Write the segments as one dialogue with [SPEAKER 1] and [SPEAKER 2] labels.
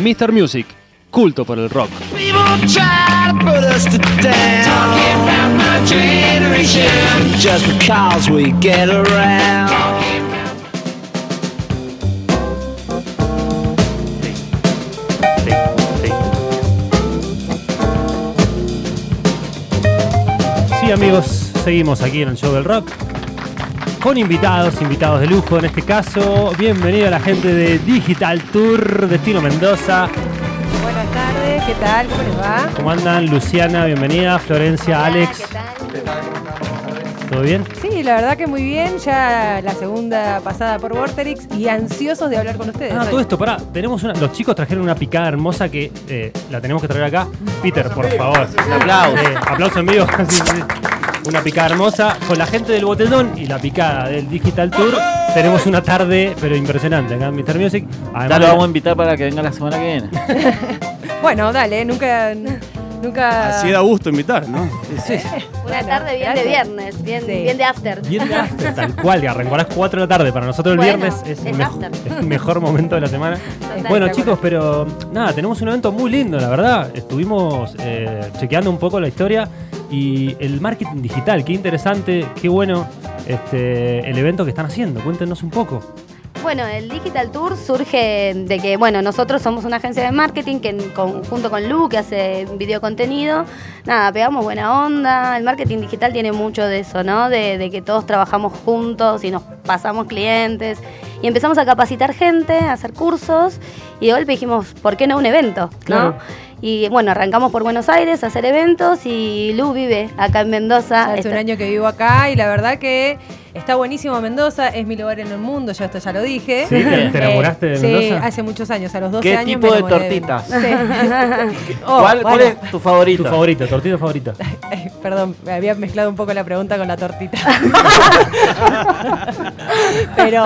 [SPEAKER 1] Mr. Music, culto por el rock.
[SPEAKER 2] Sí, amigos, seguimos aquí en el show del rock. Con invitados, invitados de lujo en este caso. Bienvenido a la gente de Digital Tour Destino Mendoza.
[SPEAKER 3] Buenas tardes, ¿qué tal? ¿Cómo les va?
[SPEAKER 2] ¿Cómo andan? Luciana, bienvenida. Florencia, Alex. ¿Todo bien?
[SPEAKER 3] Sí, la verdad que muy bien. Ya la segunda pasada por Vorterix y ansiosos de hablar con ustedes.
[SPEAKER 2] Ah,
[SPEAKER 3] hoy.
[SPEAKER 2] todo esto, pará. Tenemos una, los chicos trajeron una picada hermosa que eh, la tenemos que traer acá. Peter, por favor.
[SPEAKER 4] Un aplauso.
[SPEAKER 2] Eh, aplauso en vivo. Sí, sí, sí. Una picada hermosa con la gente del botellón y la picada del Digital Tour. Tenemos una tarde, pero impresionante acá en Mr. Music. Además
[SPEAKER 4] Ya lo vamos a invitar para que venga la semana que viene.
[SPEAKER 3] Bueno, dale, nunca. Nunca.
[SPEAKER 5] Así da gusto invitar, ¿no?
[SPEAKER 6] Una
[SPEAKER 3] Bueno,
[SPEAKER 6] tarde bien de viernes, bien,
[SPEAKER 3] Sí.
[SPEAKER 6] bien de after.
[SPEAKER 2] Bien de after, tal cual, que arrancó a las 4 de la tarde. Para nosotros el
[SPEAKER 6] Bueno,
[SPEAKER 2] viernes es,
[SPEAKER 6] es
[SPEAKER 2] el, mejo- es el mejor momento de la semana.
[SPEAKER 6] Total.
[SPEAKER 2] Bueno, chicos, pero nada, tenemos un evento muy lindo, la verdad. Estuvimos eh, chequeando un poco la historia y el marketing digital. Qué interesante, qué bueno este, el evento que están haciendo. Cuéntenos un poco.
[SPEAKER 6] Bueno, el Digital Tour surge de que, bueno, nosotros somos una agencia de marketing que en conjunto con Lu, que hace video contenido, nada, pegamos buena onda. El marketing digital tiene mucho de eso, ¿no? De, de que todos trabajamos juntos y nos pasamos clientes. Y empezamos a capacitar gente, a hacer cursos y de golpe dijimos, ¿por qué no un evento? ¿no? Y bueno, arrancamos por Buenos Aires a hacer eventos y Lu vive acá en Mendoza.
[SPEAKER 3] Hace un año que vivo acá y la verdad que está buenísimo Mendoza, es mi lugar en el mundo, yo esto ya lo dije.
[SPEAKER 2] ¿Sí? ¿Te, te enamoraste de
[SPEAKER 3] sí,
[SPEAKER 2] Mendoza?
[SPEAKER 3] hace muchos años, a los 12
[SPEAKER 4] ¿Qué
[SPEAKER 3] años.
[SPEAKER 4] tipo
[SPEAKER 3] me
[SPEAKER 4] de tortitas?
[SPEAKER 3] Sí. Oh,
[SPEAKER 4] ¿Cuál, cuál es tu favorito?
[SPEAKER 2] Tu favorito, tortita favorita.
[SPEAKER 3] Ay, Perdón, me había mezclado un poco la pregunta con la tortita. pero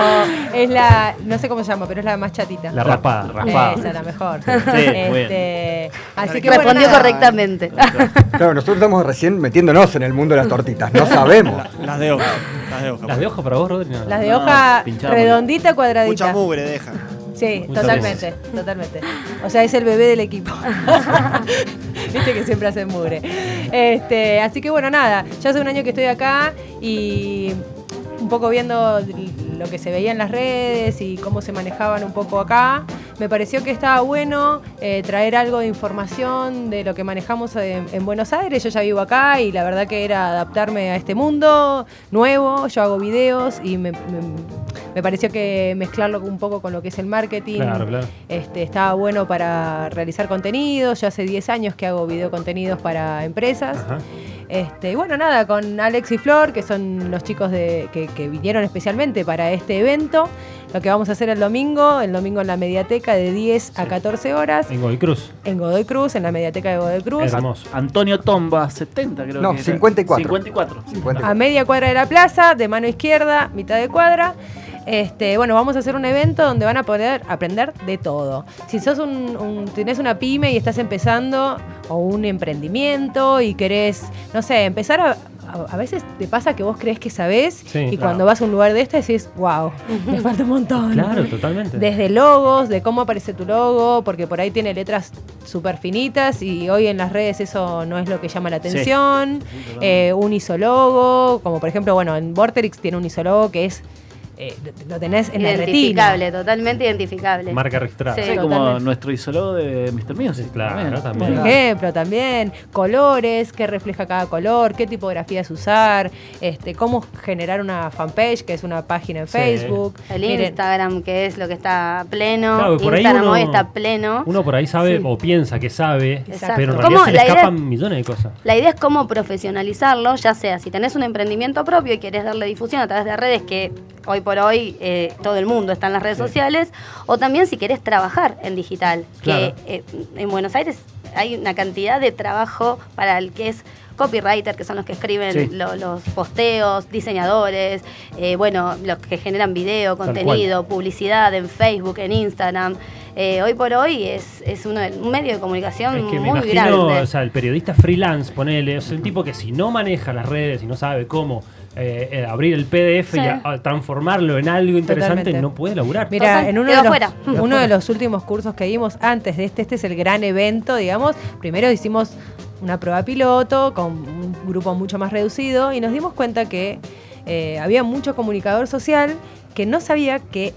[SPEAKER 3] es la, no sé cómo se llama, pero es la más chatita.
[SPEAKER 2] La raspada.
[SPEAKER 4] raspada.
[SPEAKER 3] Esa, la mejor.
[SPEAKER 4] muy
[SPEAKER 3] Este, así que
[SPEAKER 6] Respondió correctamente.
[SPEAKER 7] Claro, nosotros estamos recién metiéndonos en el mundo de las tortitas, no sabemos.
[SPEAKER 5] Las de hoja. Las de hoja.
[SPEAKER 2] ¿Las de ojo para vos, Rodri? No.
[SPEAKER 3] Las de
[SPEAKER 4] No,
[SPEAKER 3] hoja redondita, cuadradita.
[SPEAKER 5] Mucha mugre deja.
[SPEAKER 3] Sí,
[SPEAKER 2] Muchas
[SPEAKER 3] totalmente, totalmente. O sea, es el bebé del equipo. Viste que siempre hacen mugre. Este, así que bueno, nada, ya hace un año que estoy acá y un poco viendo lo que se veía en las redes y cómo se manejaban un poco acá, me pareció que estaba bueno eh, traer algo de información de lo que manejamos en, en Buenos Aires. Yo ya vivo acá y la verdad que era adaptarme a este mundo nuevo. Yo hago videos y me, me- me pareció que mezclarlo un poco con lo que es el marketing
[SPEAKER 2] Claro, claro.
[SPEAKER 3] este, estaba bueno para realizar contenidos. Yo hace 10 años que hago videocontenidos para empresas.
[SPEAKER 2] Ajá.
[SPEAKER 3] Este, y bueno, nada, con Alex y Flor, que son los chicos de, que, que vinieron especialmente para este evento. Lo que vamos a hacer el domingo, el domingo en la mediateca de 10 a
[SPEAKER 2] Sí.
[SPEAKER 3] 14 horas,
[SPEAKER 2] En Godoy Cruz.
[SPEAKER 3] en Godoy Cruz, en la mediateca de Godoy Cruz.
[SPEAKER 2] Hermoso.
[SPEAKER 4] Antonio Tomba, 70 creo
[SPEAKER 7] No,
[SPEAKER 4] que era.
[SPEAKER 7] 54.
[SPEAKER 4] 54.
[SPEAKER 7] 50.
[SPEAKER 3] a media cuadra de la plaza, de mano izquierda, mitad de cuadra. Este, bueno, vamos a hacer un evento donde van a poder aprender de todo. Si sos un, un- tenés una pyme y estás empezando, o un emprendimiento y querés, no sé, empezar a. A veces te pasa que vos crees que sabés
[SPEAKER 2] Sí,
[SPEAKER 3] y
[SPEAKER 2] claro.
[SPEAKER 3] cuando vas a un lugar de este decís, wow, me falta un montón.
[SPEAKER 2] Claro, totalmente.
[SPEAKER 3] Desde logos, de cómo aparece tu logo, porque por ahí tiene letras súper finitas y hoy en las redes eso no es lo que llama la atención. Eh, un isologo, como por ejemplo, bueno, en Vorterix tiene un isologo que es, eh, lo tenés en la retina.
[SPEAKER 6] identificable, totalmente identificable.
[SPEAKER 2] Marca registrada.
[SPEAKER 6] Sí.
[SPEAKER 4] Sí, como nuestro isólogo de Mr. Music.
[SPEAKER 2] Claro,
[SPEAKER 3] Por
[SPEAKER 2] también.
[SPEAKER 3] ejemplo, también colores, qué refleja cada color, qué tipografías usar, este, cómo generar una fanpage, que es una página en
[SPEAKER 2] Sí.
[SPEAKER 3] Facebook.
[SPEAKER 6] El
[SPEAKER 3] Miren,
[SPEAKER 6] Instagram, que es lo que está pleno.
[SPEAKER 2] Claro, por ahí
[SPEAKER 6] Instagram
[SPEAKER 2] uno-
[SPEAKER 6] hoy está pleno.
[SPEAKER 2] Uno por ahí sabe
[SPEAKER 6] Sí.
[SPEAKER 2] o piensa que sabe,
[SPEAKER 6] Exacto.
[SPEAKER 2] pero en
[SPEAKER 6] ¿Cómo?
[SPEAKER 2] realidad se le
[SPEAKER 6] La idea-
[SPEAKER 2] escapan millones de cosas.
[SPEAKER 6] La idea es cómo profesionalizarlo, ya sea si tenés un emprendimiento propio y querés darle difusión a través de redes que hoy por hoy eh, todo el mundo está en las redes
[SPEAKER 2] Sí.
[SPEAKER 6] sociales, o también si querés trabajar en digital,
[SPEAKER 2] Claro.
[SPEAKER 6] que eh, en Buenos Aires hay una cantidad de trabajo para el que es copywriters, que son los que escriben
[SPEAKER 4] Sí.
[SPEAKER 6] lo- los posteos, diseñadores, eh, bueno, los que generan video, contenido, publicidad en Facebook, en Instagram. Eh, hoy por hoy es, es uno de- un medio de comunicación
[SPEAKER 2] Es que me
[SPEAKER 6] muy
[SPEAKER 2] imagino,
[SPEAKER 6] grande.
[SPEAKER 2] o sea, el periodista freelance, ponele, es un tipo que si no maneja las redes y no sabe cómo eh, eh, abrir el PDF
[SPEAKER 6] Sí.
[SPEAKER 2] y a- a transformarlo en algo interesante,
[SPEAKER 3] Totalmente.
[SPEAKER 2] no puede laburar.
[SPEAKER 3] Mira,
[SPEAKER 6] Total,
[SPEAKER 3] en uno, de los,
[SPEAKER 6] fuera.
[SPEAKER 3] Uno
[SPEAKER 2] fuera.
[SPEAKER 3] de los últimos cursos que dimos antes de este, este es el gran evento, digamos. Primero hicimos una prueba piloto con un grupo mucho más reducido y nos dimos cuenta que eh, había mucho comunicador social que no sabía que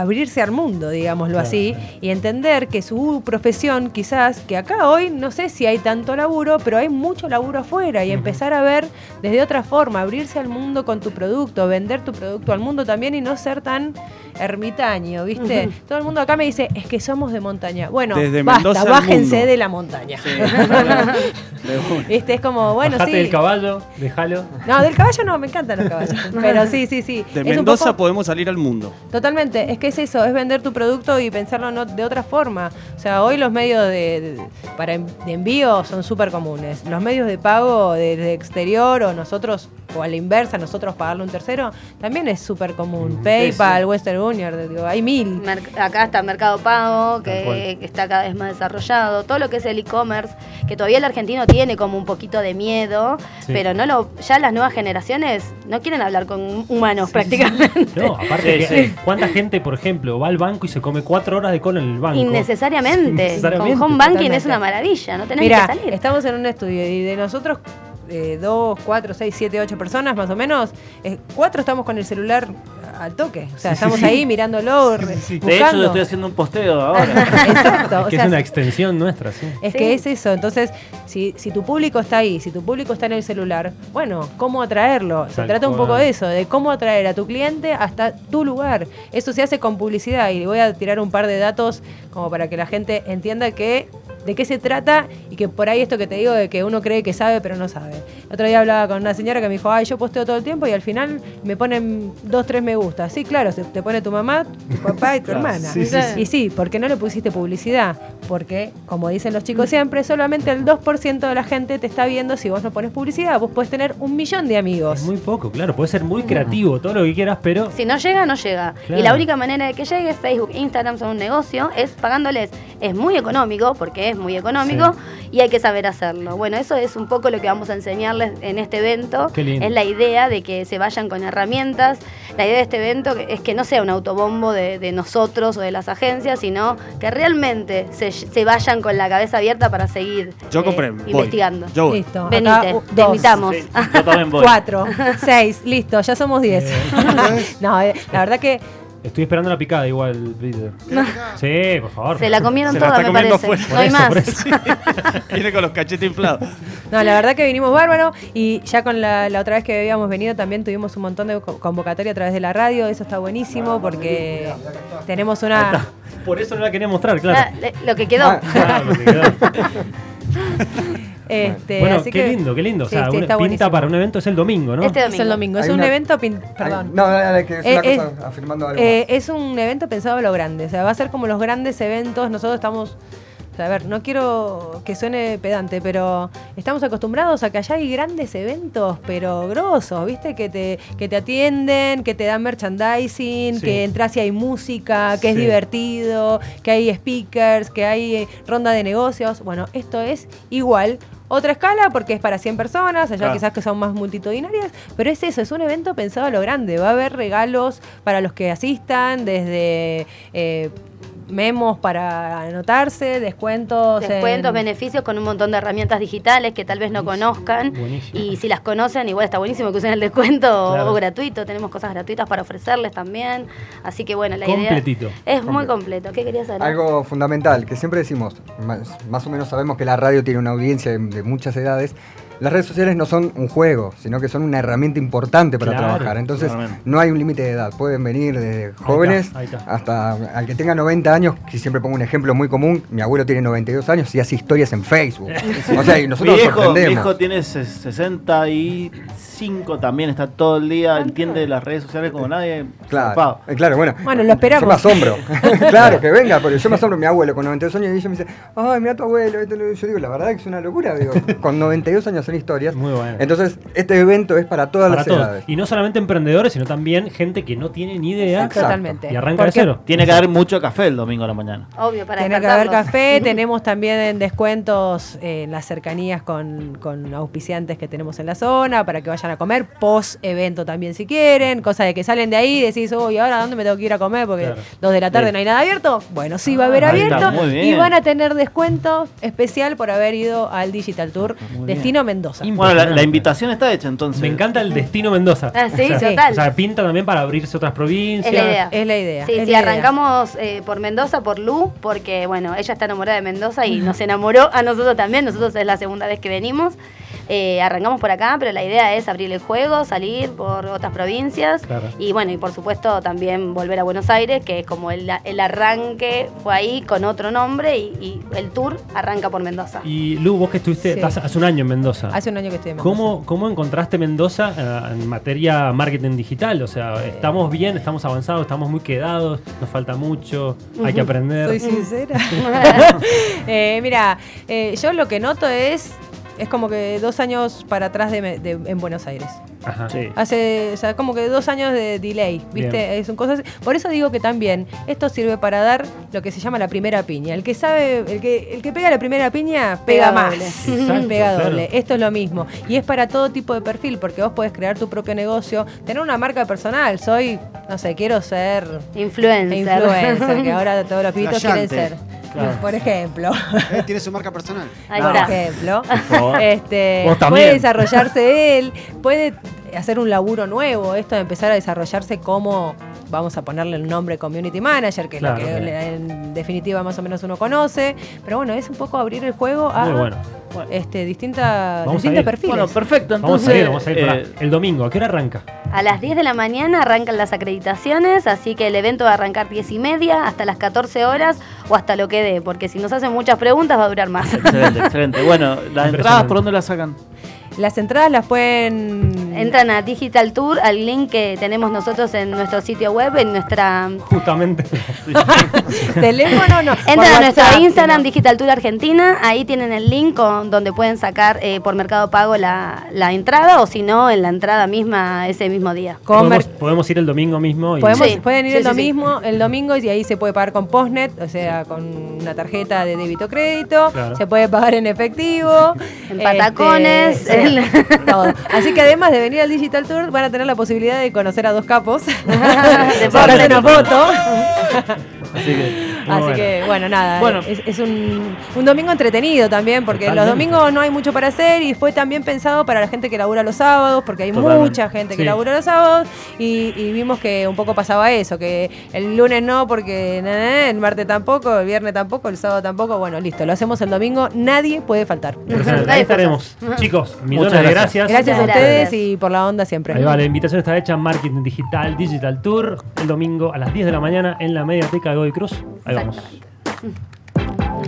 [SPEAKER 3] abrirse al mundo, digámoslo
[SPEAKER 2] Claro.
[SPEAKER 3] así, y entender que su profesión, quizás, que acá hoy no sé si hay tanto laburo, pero hay mucho laburo afuera y empezar a ver desde otra forma, abrirse al mundo con tu producto, vender tu producto al mundo también y no ser tan ermitaño, ¿viste? Todo el mundo acá me dice, es que somos de montaña. Bueno,
[SPEAKER 5] Desde
[SPEAKER 3] basta, bájense de la montaña.
[SPEAKER 5] Sí.
[SPEAKER 3] ¿Viste? Es como, bueno,
[SPEAKER 2] Bajate
[SPEAKER 3] sí.
[SPEAKER 2] del caballo, déjalo.
[SPEAKER 3] No, del caballo no, me encantan los caballos. Pero sí, sí, sí.
[SPEAKER 5] De
[SPEAKER 3] Es un
[SPEAKER 5] Mendoza
[SPEAKER 3] poco-
[SPEAKER 5] podemos salir al mundo.
[SPEAKER 3] Totalmente, es que es eso, es vender tu producto y pensarlo no- de otra forma. O sea, hoy los medios de, para de envío son súper comunes. Los medios de pago desde exterior o nosotros, o a la inversa, nosotros pagarle un tercero, también es súper común. PayPal, Western Union, digo, hay mil.
[SPEAKER 6] Mer- acá está Mercado Pago, que, está cada vez más desarrollado. Todo lo que es el e-commerce, que todavía el argentino tiene como un poquito de miedo,
[SPEAKER 2] Sí.
[SPEAKER 6] pero no lo, ya las nuevas generaciones no quieren hablar con humanos prácticamente.
[SPEAKER 2] No, aparte,
[SPEAKER 4] Sí,
[SPEAKER 2] que,
[SPEAKER 4] sí.
[SPEAKER 2] ¿cuánta gente, por ejemplo, va al banco y se come cuatro horas de cola en el banco?
[SPEAKER 6] Innecesariamente.
[SPEAKER 2] Innecesariamente.
[SPEAKER 6] Con home banking
[SPEAKER 3] Totalmente.
[SPEAKER 6] es una maravilla, no tenés que salir.
[SPEAKER 3] estamos en un estudio y de nosotros, eh, dos, cuatro, seis, siete, ocho personas más o menos, eh, cuatro estamos con el celular al toque. O sea, estamos ahí mirándolo, re-
[SPEAKER 4] De hecho, yo estoy haciendo un posteo ahora.
[SPEAKER 3] Exacto.
[SPEAKER 2] Es
[SPEAKER 3] o
[SPEAKER 2] que
[SPEAKER 3] sea,
[SPEAKER 2] es una extensión nuestra, sí.
[SPEAKER 3] Es
[SPEAKER 6] Sí.
[SPEAKER 3] que es eso, entonces, si, si tu público está ahí, si tu público está en el celular, bueno, ¿cómo atraerlo? Se
[SPEAKER 2] Tal
[SPEAKER 3] trata un poco de eso, de cómo atraer a tu cliente hasta tu lugar. Eso se hace con publicidad y le voy a tirar un par de datos como para que la gente entienda que de qué se trata y que por ahí esto que te digo de que uno cree que sabe pero no sabe. El otro día hablaba con una señora que me dijo, ay, yo posteo todo el tiempo y al final me ponen dos, tres me gusta. Sí, claro, se te pone tu mamá, tu papá y tu hermana.
[SPEAKER 4] sí, sí,
[SPEAKER 3] Y sí, ¿por qué no le pusiste publicidad? Porque, como dicen los chicos siempre, solamente el 2% de la gente te está viendo si vos no pones publicidad. Vos podés tener un millón de amigos.
[SPEAKER 2] Es muy poco, claro. Puede ser muy creativo, todo lo que quieras, pero
[SPEAKER 6] Si no llega, no llega.
[SPEAKER 2] Claro.
[SPEAKER 6] Y la única manera de que llegue, Facebook, Instagram son un negocio, es pagándoles. Es muy económico, porque es muy económico, y hay que saber hacerlo. Bueno, eso es un poco lo que vamos a enseñarles en este evento.
[SPEAKER 2] Qué lindo.
[SPEAKER 6] Es la idea de que se vayan con herramientas. La idea de este evento es que no sea un autobombo de, de nosotros o de las agencias, sino que realmente se, se vayan con la cabeza abierta para seguir
[SPEAKER 5] Yo
[SPEAKER 6] eh,
[SPEAKER 5] voy.
[SPEAKER 6] investigando.
[SPEAKER 5] Yo voy.
[SPEAKER 3] Listo.
[SPEAKER 6] Venite,
[SPEAKER 3] acá,
[SPEAKER 6] te
[SPEAKER 3] dos,
[SPEAKER 6] invitamos.
[SPEAKER 4] Sí, yo también voy.
[SPEAKER 3] Cuatro, seis, listo, ya somos diez. no, eh, la verdad que
[SPEAKER 2] estoy esperando la picada igual, Peter. Sí, por favor.
[SPEAKER 6] Se la comieron
[SPEAKER 5] Se la
[SPEAKER 6] toda,
[SPEAKER 5] está
[SPEAKER 6] me
[SPEAKER 5] comiendo
[SPEAKER 6] parece.
[SPEAKER 5] afuera.
[SPEAKER 6] No hay más.
[SPEAKER 2] eso, por eso.
[SPEAKER 5] Viene con los cachetes inflados.
[SPEAKER 3] No, la verdad que vinimos bárbaro y ya con la, la otra vez que habíamos venido también tuvimos un montón de co- convocatoria a través de la radio, eso está buenísimo porque tenemos una...
[SPEAKER 2] Por eso no la quería mostrar,
[SPEAKER 6] Ah,
[SPEAKER 2] claro.
[SPEAKER 6] le- lo que quedó.
[SPEAKER 7] Ah.
[SPEAKER 2] Claro, lo que quedó.
[SPEAKER 3] Este,
[SPEAKER 2] bueno,
[SPEAKER 3] así
[SPEAKER 2] qué
[SPEAKER 3] que-
[SPEAKER 2] lindo, qué lindo. O sea,
[SPEAKER 3] sí,
[SPEAKER 2] una
[SPEAKER 3] está
[SPEAKER 2] pinta
[SPEAKER 3] buenísimo.
[SPEAKER 2] para un evento es el domingo, ¿no?
[SPEAKER 6] Este
[SPEAKER 3] Es el domingo, es
[SPEAKER 7] Hay
[SPEAKER 3] un
[SPEAKER 7] una-
[SPEAKER 3] evento... pin- Perdón.
[SPEAKER 7] no, dale, que es
[SPEAKER 3] Eh,
[SPEAKER 7] una cosa afirmando algo.
[SPEAKER 3] Eh, es un evento pensado a lo grande, o sea, va a ser como los grandes eventos. Nosotros estamos, o sea, a ver, no quiero que suene pedante, pero estamos acostumbrados a que allá hay grandes eventos, pero grosos, ¿viste? Que te, que te atienden, que te dan merchandising,
[SPEAKER 2] Sí.
[SPEAKER 3] que entras y hay música, que es divertido, que hay speakers, que hay eh, ronda de negocios. Bueno, esto es igual. Otra escala porque es para 100 personas, allá
[SPEAKER 4] Claro.
[SPEAKER 3] quizás que son más multitudinarias, pero es eso, es un evento pensado a lo grande. Va a haber regalos para los que asistan, desde eh, memos para anotarse, descuentos. en-
[SPEAKER 6] Descuentos, beneficios con un montón de herramientas digitales que tal vez no conozcan.
[SPEAKER 2] Buenísimo.
[SPEAKER 6] Y si las conocen, igual está buenísimo que usen el descuento o-
[SPEAKER 2] Claro.
[SPEAKER 6] o gratuito. Tenemos cosas gratuitas para ofrecerles también. Así que bueno, la
[SPEAKER 2] Completito.
[SPEAKER 6] idea es muy completo. ¿Qué querías saber?
[SPEAKER 7] Algo fundamental, que siempre decimos, más, más o menos sabemos que la radio tiene una audiencia de, de muchas edades. Las redes sociales no son un juego, sino que son una herramienta importante para
[SPEAKER 2] Claro,
[SPEAKER 7] trabajar. Entonces, no hay un límite de edad. Pueden venir desde jóvenes
[SPEAKER 2] ahí está.
[SPEAKER 7] hasta al que tenga 90 años, que siempre pongo un ejemplo muy común. Mi abuelo tiene 92 años y hace historias en Facebook. O sea, y
[SPEAKER 4] Mi
[SPEAKER 7] nosotros nos
[SPEAKER 4] viejo, mi
[SPEAKER 7] sorprendemos.
[SPEAKER 4] viejo tiene ses- 5 también está todo el día, entiende las redes sociales como nadie.
[SPEAKER 7] Claro, eh, claro, bueno.
[SPEAKER 3] Bueno, lo esperamos.
[SPEAKER 7] Yo me asombro. claro, que venga, porque yo me asombro. Mi abuelo con 92 años y ella me dice, ay, mira tu abuelo. Yo digo, la verdad que es una locura. Digo, con 92 años son historias.
[SPEAKER 2] Muy bueno.
[SPEAKER 7] Entonces, este evento es para todas
[SPEAKER 2] Para
[SPEAKER 7] las
[SPEAKER 2] todos.
[SPEAKER 7] edades.
[SPEAKER 2] Y no solamente emprendedores, sino también gente que no tiene ni idea.
[SPEAKER 7] Exacto.
[SPEAKER 3] Totalmente.
[SPEAKER 2] Y arranca de cero.
[SPEAKER 4] Tiene que haber mucho café el domingo a la mañana.
[SPEAKER 6] Obvio, para
[SPEAKER 3] Tiene que haber café, tenemos también descuentos eh, en las cercanías con, con auspiciantes que tenemos en la zona para que vayan a comer, post evento también si quieren, cosa de que salen de ahí y decís, uy, ahora dónde me tengo que ir a comer porque
[SPEAKER 2] Claro.
[SPEAKER 3] dos de la tarde
[SPEAKER 4] Sí.
[SPEAKER 3] no hay nada abierto. Bueno, sí va a haber abierto y van a tener descuento especial por haber ido al Digital Tour
[SPEAKER 4] Muy
[SPEAKER 3] Destino Mendoza.
[SPEAKER 4] Bueno, la, invitación está hecha entonces.
[SPEAKER 2] Me encanta el destino Mendoza.
[SPEAKER 6] Ah, sí,
[SPEAKER 2] O sea,
[SPEAKER 6] total.
[SPEAKER 2] O sea, pinta también para abrirse otras provincias.
[SPEAKER 6] Es la idea.
[SPEAKER 3] Es la idea.
[SPEAKER 6] Sí,
[SPEAKER 3] es
[SPEAKER 6] sí,
[SPEAKER 3] la idea.
[SPEAKER 6] arrancamos eh, por Mendoza, por Lu, porque bueno, ella está enamorada de Mendoza y nos enamoró a nosotros también. Nosotros es la segunda vez que venimos. Eh, arrancamos por acá, pero la idea es abrir el juego, salir por otras provincias
[SPEAKER 2] Claro.
[SPEAKER 6] y bueno, y por supuesto también volver a Buenos Aires, que es como el, el arranque fue ahí con otro nombre y, y el tour arranca por Mendoza.
[SPEAKER 2] Y Lu, vos que estuviste
[SPEAKER 3] Sí.
[SPEAKER 2] estás hace un año en Mendoza.
[SPEAKER 3] Hace un año que estoy en Mendoza.
[SPEAKER 2] ¿Cómo, ¿Cómo encontraste Mendoza eh, en materia marketing digital? O sea, estamos bien, estamos avanzados, estamos muy quedados, nos falta mucho, hay que aprender.
[SPEAKER 3] Soy sincera. Eh, mira, eh, yo lo que noto es, es como que dos años para atrás de, me- de- en Buenos Aires.
[SPEAKER 2] Ajá.
[SPEAKER 4] Sí.
[SPEAKER 3] Hace, o sea, como que dos años de delay, ¿viste?
[SPEAKER 2] Bien.
[SPEAKER 3] Eh, Son cosas. Por eso digo que también esto sirve para dar lo que se llama la primera piña. El que sabe, el que, el que pega la primera piña pega,
[SPEAKER 6] Pega
[SPEAKER 3] más.
[SPEAKER 6] doble.
[SPEAKER 2] Exacto,
[SPEAKER 3] pega
[SPEAKER 2] claro.
[SPEAKER 3] doble. Esto es lo mismo. Y es para todo tipo de perfil, porque vos podés crear tu propio negocio, tener una marca personal. Soy, no sé, quiero ser
[SPEAKER 6] Influencer.
[SPEAKER 3] influencer, que ahora todos los pibitos quieren ser.
[SPEAKER 4] Claro.
[SPEAKER 3] Por ejemplo.
[SPEAKER 8] Eh, Tiene su marca personal.
[SPEAKER 6] Ahí
[SPEAKER 3] por
[SPEAKER 6] está.
[SPEAKER 3] ejemplo, este,
[SPEAKER 2] Vos también.
[SPEAKER 3] puede desarrollarse él, puede hacer un laburo nuevo, esto de empezar a desarrollarse como, vamos a ponerle el nombre community manager, que
[SPEAKER 2] Claro,
[SPEAKER 3] es lo que en definitiva más o menos uno conoce, pero bueno, es un poco abrir el juego a
[SPEAKER 2] Muy bueno.
[SPEAKER 3] este, distinta,
[SPEAKER 2] Vamos a
[SPEAKER 3] distintos
[SPEAKER 2] ir.
[SPEAKER 3] perfiles.
[SPEAKER 4] Bueno, perfecto.
[SPEAKER 2] Vamos
[SPEAKER 4] Entonces,
[SPEAKER 2] a ir, vamos a ir
[SPEAKER 4] eh,
[SPEAKER 2] el domingo. ¿A qué hora arranca?
[SPEAKER 6] A las 10 de la mañana arrancan las acreditaciones, así que el evento va a arrancar 10 y media hasta las 14 horas o hasta lo que dé, porque si nos hacen muchas preguntas va a durar más.
[SPEAKER 4] excelente, excelente. Bueno, las entradas, ¿por dónde las sacan?
[SPEAKER 3] Las entradas las pueden...
[SPEAKER 6] Entran a Digital Tour, al link que tenemos nosotros en nuestro sitio web, en nuestra...
[SPEAKER 2] Justamente.
[SPEAKER 3] Teléfono no.
[SPEAKER 6] Entran a nuestro
[SPEAKER 3] WhatsApp,
[SPEAKER 6] Instagram Digital Tour Argentina, ahí tienen el link con, donde pueden sacar eh, por Mercado Pago la, la entrada o si no, en la entrada misma ese mismo día.
[SPEAKER 2] Podemos, podemos ir el domingo mismo. Y
[SPEAKER 3] Podemos,
[SPEAKER 6] Sí,
[SPEAKER 3] pueden ir
[SPEAKER 6] sí,
[SPEAKER 3] el
[SPEAKER 6] sí, sí.
[SPEAKER 3] domingo, el domingo y ahí se puede pagar con Postnet, o sea, con una tarjeta de débito crédito,
[SPEAKER 2] Claro.
[SPEAKER 3] se puede pagar en efectivo,
[SPEAKER 6] En patacones,
[SPEAKER 3] este,
[SPEAKER 6] en-
[SPEAKER 3] sí, todo. Así que además de venir al Digital Tour van a tener la posibilidad de conocer a dos capos, de
[SPEAKER 6] Postnet.
[SPEAKER 3] sacarse una foto.
[SPEAKER 4] Así que.
[SPEAKER 2] Muy
[SPEAKER 3] Así
[SPEAKER 2] bueno.
[SPEAKER 3] que bueno, nada,
[SPEAKER 4] Bueno.
[SPEAKER 3] es, es un, un domingo entretenido también, porque los domingos no hay mucho para hacer y fue también pensado para la gente que labura los sábados, porque hay
[SPEAKER 4] Totalmente.
[SPEAKER 3] mucha gente que labura los sábados y, y vimos que un poco pasaba eso, que el lunes no, porque na, na, na, el martes tampoco, el viernes tampoco, el sábado tampoco, bueno, listo, lo hacemos el domingo, nadie puede faltar.
[SPEAKER 2] Ahí estaremos. Chicos, millones
[SPEAKER 4] Muchas
[SPEAKER 2] de
[SPEAKER 4] gracias.
[SPEAKER 2] gracias.
[SPEAKER 3] Gracias a ustedes
[SPEAKER 6] gracias.
[SPEAKER 3] y por la onda siempre.
[SPEAKER 2] Ahí va, la invitación está hecha Marketing Digital Digital Tour el domingo a las 10 de la mañana en la Mediateca de Godoy Cruz. Ahí vamos.
[SPEAKER 6] Exactamente.